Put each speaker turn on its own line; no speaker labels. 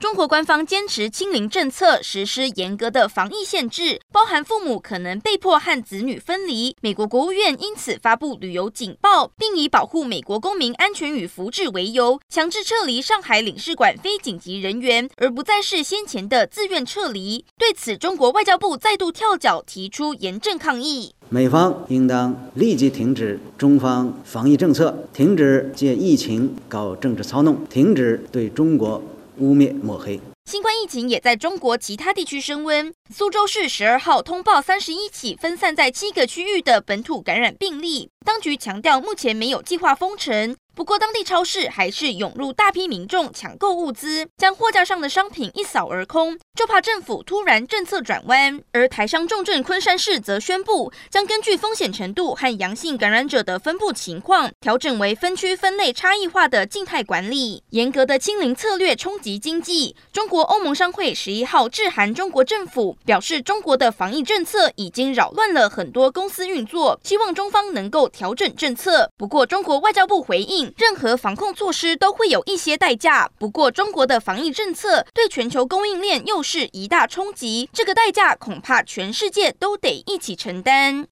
中国官方坚持清零政策，实施严格的防疫限制，包含父母可能被迫和子女分离。美国国务院因此发布旅游警报，并以保护美国公民安全与福祉为由，强制撤离上海领事馆非紧急人员，而不再是先前的自愿撤离。对此，中国外交部再度跳脚，提出严正抗议。
美方应当立即停止中方防疫政策，停止借疫情搞政治操弄，停止对中国。污蔑抹黑，
新冠疫情也在中国其他地区升温。苏州市十二号通报三十一起分散在七个区域的本土感染病例，当局强调目前没有计划封城。不过，当地超市还是涌入大批民众抢购物资，将货架上的商品一扫而空，就怕政府突然政策转弯。而台商重镇昆山市则宣布，将根据风险程度和阳性感染者的分布情况，调整为分区分类差异化的静态管理。严格的清零策略冲击经济。中国欧盟商会十一号致函中国政府，表示中国的防疫政策已经扰乱了很多公司运作，希望中方能够调整政策。不过，中国外交部回应。任何防控措施都会有一些代价，不过中国的防疫政策对全球供应链又是一大冲击，这个代价恐怕全世界都得一起承担。